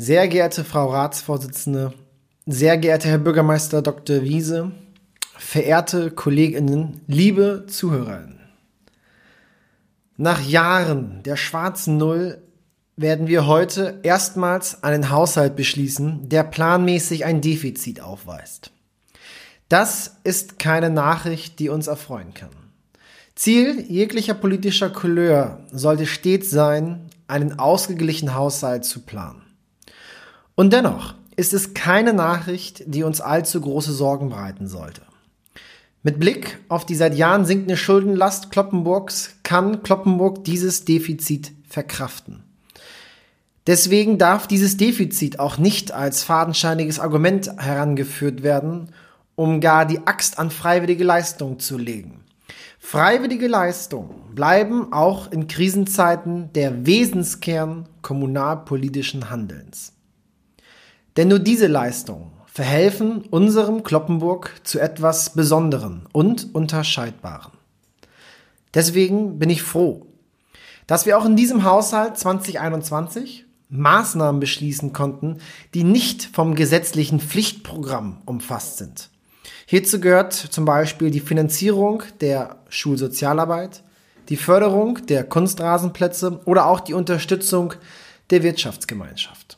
Sehr geehrte Frau Ratsvorsitzende, sehr geehrter Herr Bürgermeister Dr. Wiese, verehrte Kolleginnen, liebe Zuhörerinnen. Nach Jahren der schwarzen Null werden wir heute erstmals einen Haushalt beschließen, der planmäßig ein Defizit aufweist. Das ist keine Nachricht, die uns erfreuen kann. Ziel jeglicher politischer Couleur sollte stets sein, einen ausgeglichenen Haushalt zu planen. Und dennoch ist es keine Nachricht, die uns allzu große Sorgen bereiten sollte. Mit Blick auf die seit Jahren sinkende Schuldenlast Kloppenburgs kann Kloppenburg dieses Defizit verkraften. Deswegen darf dieses Defizit auch nicht als fadenscheiniges Argument herangeführt werden, um gar die Axt an freiwillige Leistung zu legen. Freiwillige Leistungen bleiben auch in Krisenzeiten der Wesenskern kommunalpolitischen Handelns. Denn nur diese Leistungen verhelfen unserem Kloppenburg zu etwas Besonderen und Unterscheidbaren. Deswegen bin ich froh, dass wir auch in diesem Haushalt 2021 Maßnahmen beschließen konnten, die nicht vom gesetzlichen Pflichtprogramm umfasst sind. Hierzu gehört zum Beispiel die Finanzierung der Schulsozialarbeit, die Förderung der Kunstrasenplätze oder auch die Unterstützung der Wirtschaftsgemeinschaft.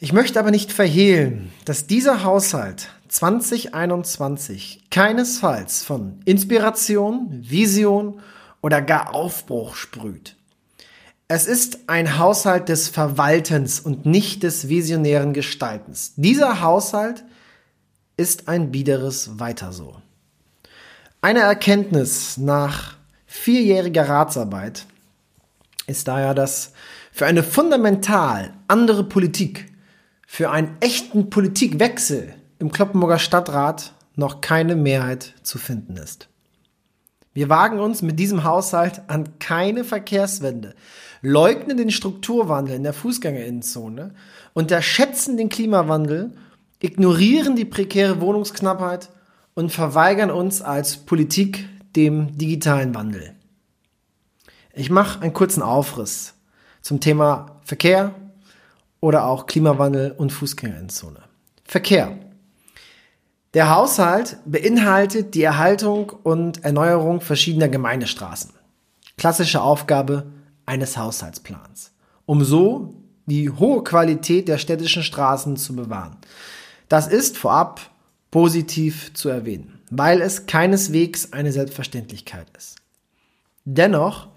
Ich möchte aber nicht verhehlen, dass dieser Haushalt 2021 keinesfalls von Inspiration, Vision oder gar Aufbruch sprüht. Es ist ein Haushalt des Verwaltens und nicht des visionären Gestaltens. Dieser Haushalt ist ein biederes Weiter so. Eine Erkenntnis nach vierjähriger Ratsarbeit ist daher, dass für eine fundamental andere Politik für einen echten Politikwechsel im Kloppenburger Stadtrat noch keine Mehrheit zu finden ist. Wir wagen uns mit diesem Haushalt an keine Verkehrswende, leugnen den Strukturwandel in der Fußgängerinnenzone, unterschätzen den Klimawandel, ignorieren die prekäre Wohnungsknappheit und verweigern uns als Politik dem digitalen Wandel. Ich mache einen kurzen Aufriss zum Thema Verkehr, oder auch Klimawandel und Fußgängerzone. Verkehr. Der Haushalt beinhaltet die Erhaltung und Erneuerung verschiedener Gemeindestraßen. Klassische Aufgabe eines Haushaltsplans, um so die hohe Qualität der städtischen Straßen zu bewahren. Das ist vorab positiv zu erwähnen, weil es keineswegs eine Selbstverständlichkeit ist. Dennoch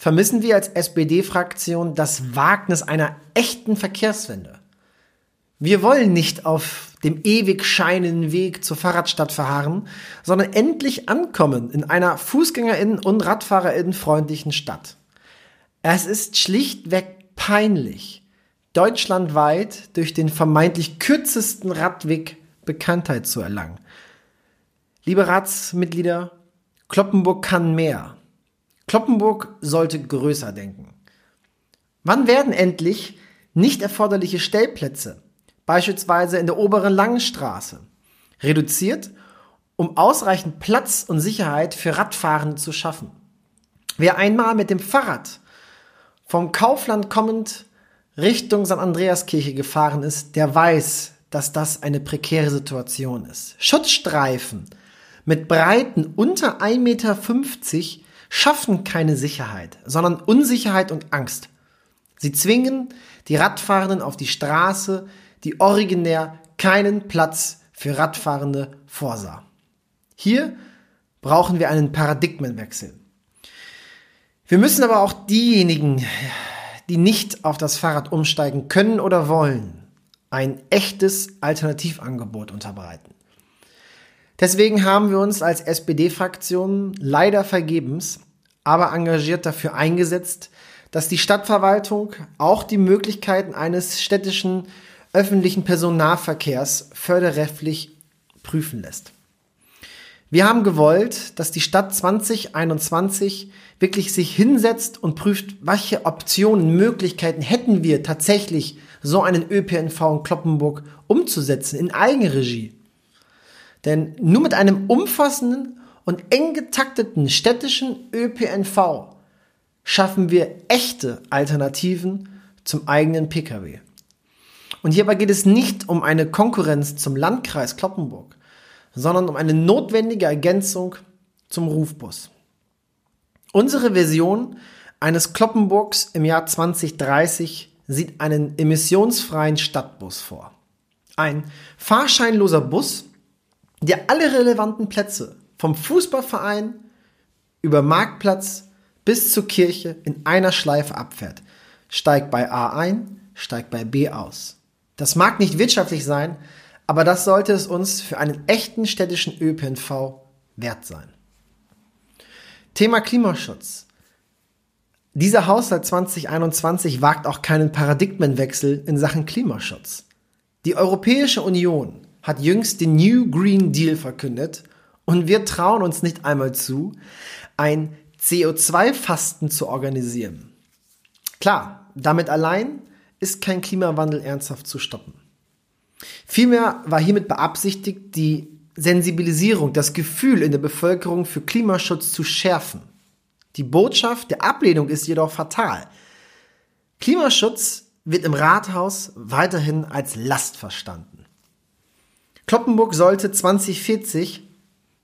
vermissen wir als SPD-Fraktion das Wagnis einer echten Verkehrswende. Wir wollen nicht auf dem ewig scheinenden Weg zur Fahrradstadt verharren, sondern endlich ankommen in einer Fußgängerinnen- und Radfahrerinnen-freundlichen Stadt. Es ist schlichtweg peinlich, deutschlandweit durch den vermeintlich kürzesten Radweg Bekanntheit zu erlangen. Liebe Ratsmitglieder, Kloppenburg kann mehr. Kloppenburg sollte größer denken. Wann werden endlich nicht erforderliche Stellplätze, beispielsweise in der oberen Langstraße, reduziert, um ausreichend Platz und Sicherheit für Radfahrende zu schaffen? Wer einmal mit dem Fahrrad vom Kaufland kommend Richtung St. Andreaskirche gefahren ist, der weiß, dass das eine prekäre Situation ist. Schutzstreifen mit Breiten unter 1,50 Meter schaffen keine Sicherheit, sondern Unsicherheit und Angst. Sie zwingen die Radfahrenden auf die Straße, die originär keinen Platz für Radfahrende vorsah. Hier brauchen wir einen Paradigmenwechsel. Wir müssen aber auch diejenigen, die nicht auf das Fahrrad umsteigen können oder wollen, ein echtes Alternativangebot unterbreiten. Deswegen haben wir uns als SPD-Fraktion leider vergebens, aber engagiert dafür eingesetzt, dass die Stadtverwaltung auch die Möglichkeiten eines städtischen öffentlichen Personennahverkehrs förderrechtlich prüfen lässt. Wir haben gewollt, dass die Stadt 2021 wirklich sich hinsetzt und prüft, welche Optionen, Möglichkeiten hätten wir tatsächlich, so einen ÖPNV in Kloppenburg umzusetzen in Eigenregie. Denn nur mit einem umfassenden und eng getakteten städtischen ÖPNV schaffen wir echte Alternativen zum eigenen Pkw. Und hierbei geht es nicht um eine Konkurrenz zum Landkreis Kloppenburg, sondern um eine notwendige Ergänzung zum Rufbus. Unsere Version eines Kloppenburgs im Jahr 2030 sieht einen emissionsfreien Stadtbus vor. Ein fahrscheinloser Bus, der alle relevanten Plätze vom Fußballverein über Marktplatz bis zur Kirche in einer Schleife abfährt. Steigt bei A ein, steigt bei B aus. Das mag nicht wirtschaftlich sein, aber das sollte es uns für einen echten städtischen ÖPNV wert sein. Thema Klimaschutz. Dieser Haushalt 2021 wagt auch keinen Paradigmenwechsel in Sachen Klimaschutz. Die Europäische Union hat jüngst den New Green Deal verkündet und wir trauen uns nicht einmal zu, ein CO2-Fasten zu organisieren. Klar, damit allein ist kein Klimawandel ernsthaft zu stoppen. Vielmehr war hiermit beabsichtigt, die Sensibilisierung, das Gefühl in der Bevölkerung für Klimaschutz zu schärfen. Die Botschaft der Ablehnung ist jedoch fatal. Klimaschutz wird im Rathaus weiterhin als Last verstanden. Kloppenburg sollte 2040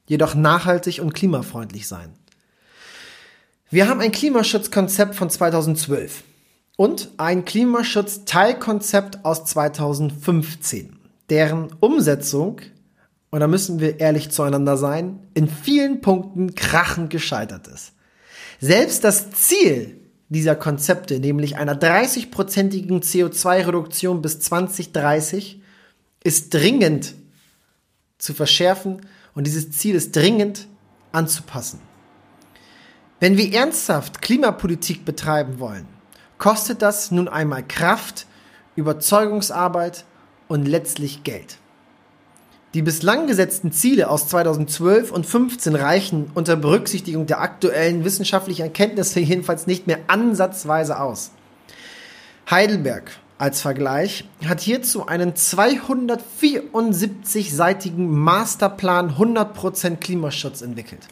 jedoch nachhaltig und klimafreundlich sein. Wir haben ein Klimaschutzkonzept von 2012 und ein Klimaschutz-Teilkonzept aus 2015, deren Umsetzung, und da müssen wir ehrlich zueinander sein, in vielen Punkten krachend gescheitert ist. Selbst das Ziel dieser Konzepte, nämlich einer 30-prozentigen CO2-Reduktion bis 2030, ist dringend zu verschärfen und dieses Ziel ist dringend anzupassen. Wenn wir ernsthaft Klimapolitik betreiben wollen, kostet das nun einmal Kraft, Überzeugungsarbeit und letztlich Geld. Die bislang gesetzten Ziele aus 2012 und 2015 reichen unter Berücksichtigung der aktuellen wissenschaftlichen Erkenntnisse jedenfalls nicht mehr ansatzweise aus. Heidelberg als Vergleich hat hierzu einen 274-seitigen Masterplan 100% Klimaschutz entwickelt.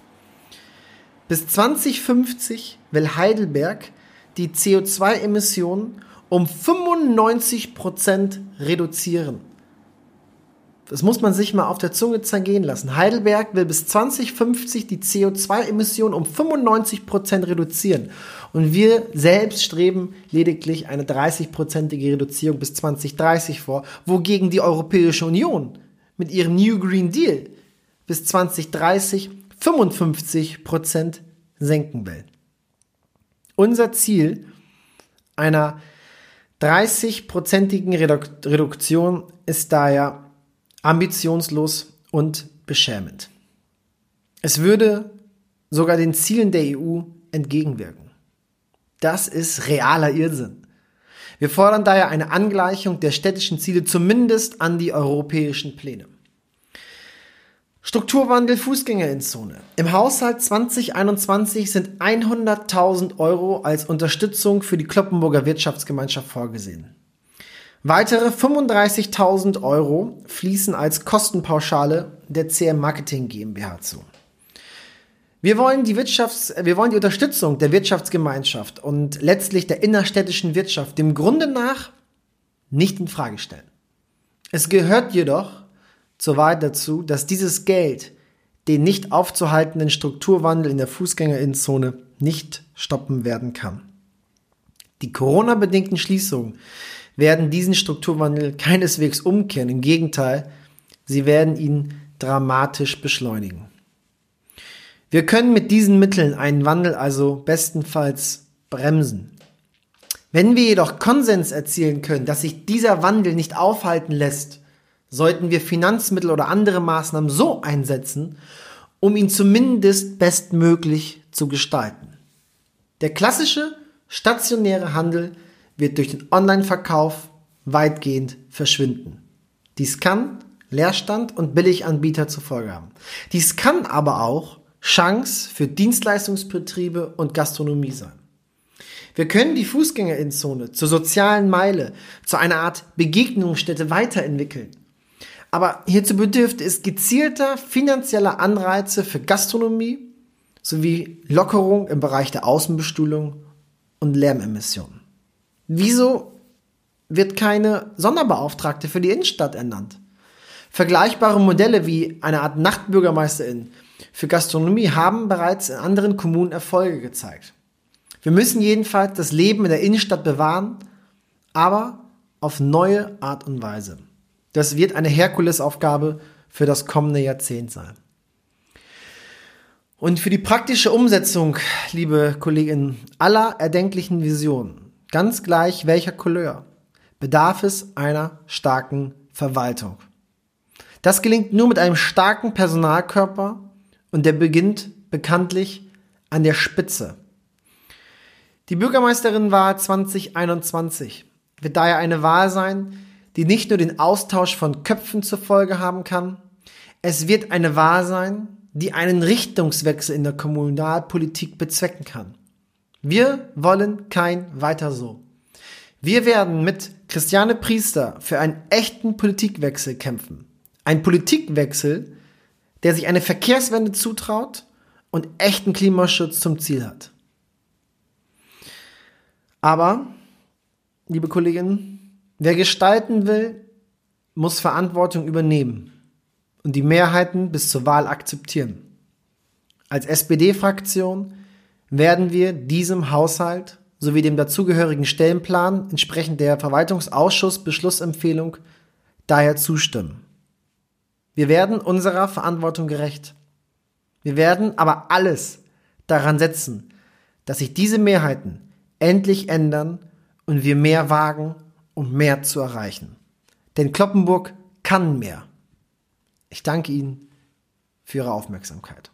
Bis 2050 will Heidelberg die CO2-Emissionen um 95% reduzieren. Das muss man sich mal auf der Zunge zergehen lassen. Heidelberg will bis 2050 die CO2-Emissionen um 95% reduzieren. Und wir selbst streben lediglich eine 30-prozentige Reduzierung bis 2030 vor, wogegen die Europäische Union mit ihrem New Green Deal bis 2030 55% senken will. Unser Ziel einer 30-prozentigen Reduktion ist daher ambitionslos und beschämend. Es würde sogar den Zielen der EU entgegenwirken. Das ist realer Irrsinn. Wir fordern daher eine Angleichung der städtischen Ziele zumindest an die europäischen Pläne. Strukturwandel Fußgängerinzone. Im Haushalt 2021 sind 100.000 Euro als Unterstützung für die Kloppenburger Wirtschaftsgemeinschaft vorgesehen. Weitere 35.000 Euro fließen als Kostenpauschale der CM Marketing GmbH zu. Wir wollen die Wirtschafts-, wir wollen die Unterstützung der Wirtschaftsgemeinschaft und letztlich der innerstädtischen Wirtschaft dem Grunde nach nicht in Frage stellen. Es gehört jedoch zur Wahrheit dazu, dass dieses Geld den nicht aufzuhaltenden Strukturwandel in der Fußgängerinnenzone nicht stoppen werden kann. Die Corona-bedingten Schließungen werden diesen Strukturwandel keineswegs umkehren. Im Gegenteil, sie werden ihn dramatisch beschleunigen. Wir können mit diesen Mitteln einen Wandel also bestenfalls bremsen. Wenn wir jedoch Konsens erzielen können, dass sich dieser Wandel nicht aufhalten lässt, sollten wir Finanzmittel oder andere Maßnahmen so einsetzen, um ihn zumindest bestmöglich zu gestalten. Der klassische stationäre Handel wird durch den Online-Verkauf weitgehend verschwinden. Dies kann Leerstand und Billiganbieter zur Folge haben. Dies kann aber auch Chance für Dienstleistungsbetriebe und Gastronomie sein. Wir können die Fußgängerinzone zur sozialen Meile, zu einer Art Begegnungsstätte weiterentwickeln. Aber hierzu bedürfte es gezielter finanzieller Anreize für Gastronomie sowie Lockerung im Bereich der Außenbestuhlung und Lärmemissionen. Wieso wird keine Sonderbeauftragte für die Innenstadt ernannt. Vergleichbare Modelle wie eine Art Nachtbürgermeisterin für Gastronomie haben bereits in anderen Kommunen Erfolge gezeigt. Wir müssen jedenfalls das Leben in der Innenstadt bewahren, aber auf neue Art und Weise. Das wird eine Herkulesaufgabe für das kommende Jahrzehnt sein. Und für die praktische Umsetzung, liebe Kolleginnen, aller erdenklichen Visionen, ganz gleich welcher Couleur, bedarf es einer starken Verwaltung. Das gelingt nur mit einem starken Personalkörper und der beginnt bekanntlich an der Spitze. Die Bürgermeisterinwahl 2021 wird daher eine Wahl sein, die nicht nur den Austausch von Köpfen zur Folge haben kann, es wird eine Wahl sein, die einen Richtungswechsel in der Kommunalpolitik bezwecken kann. Wir wollen kein weiter so. Wir werden mit Christiane Priester für einen echten Politikwechsel kämpfen. Ein Politikwechsel, der sich eine Verkehrswende zutraut und echten Klimaschutz zum Ziel hat. Aber, liebe Kolleginnen, wer gestalten will, muss Verantwortung übernehmen und die Mehrheiten bis zur Wahl akzeptieren. Als SPD-Fraktion werden wir diesem Haushalt sowie dem dazugehörigen Stellenplan entsprechend der Verwaltungsausschuss-Beschlussempfehlung daher zustimmen. Wir werden unserer Verantwortung gerecht. Wir werden aber alles daran setzen, dass sich diese Mehrheiten endlich ändern und wir mehr wagen, um mehr zu erreichen. Denn Kloppenburg kann mehr. Ich danke Ihnen für Ihre Aufmerksamkeit.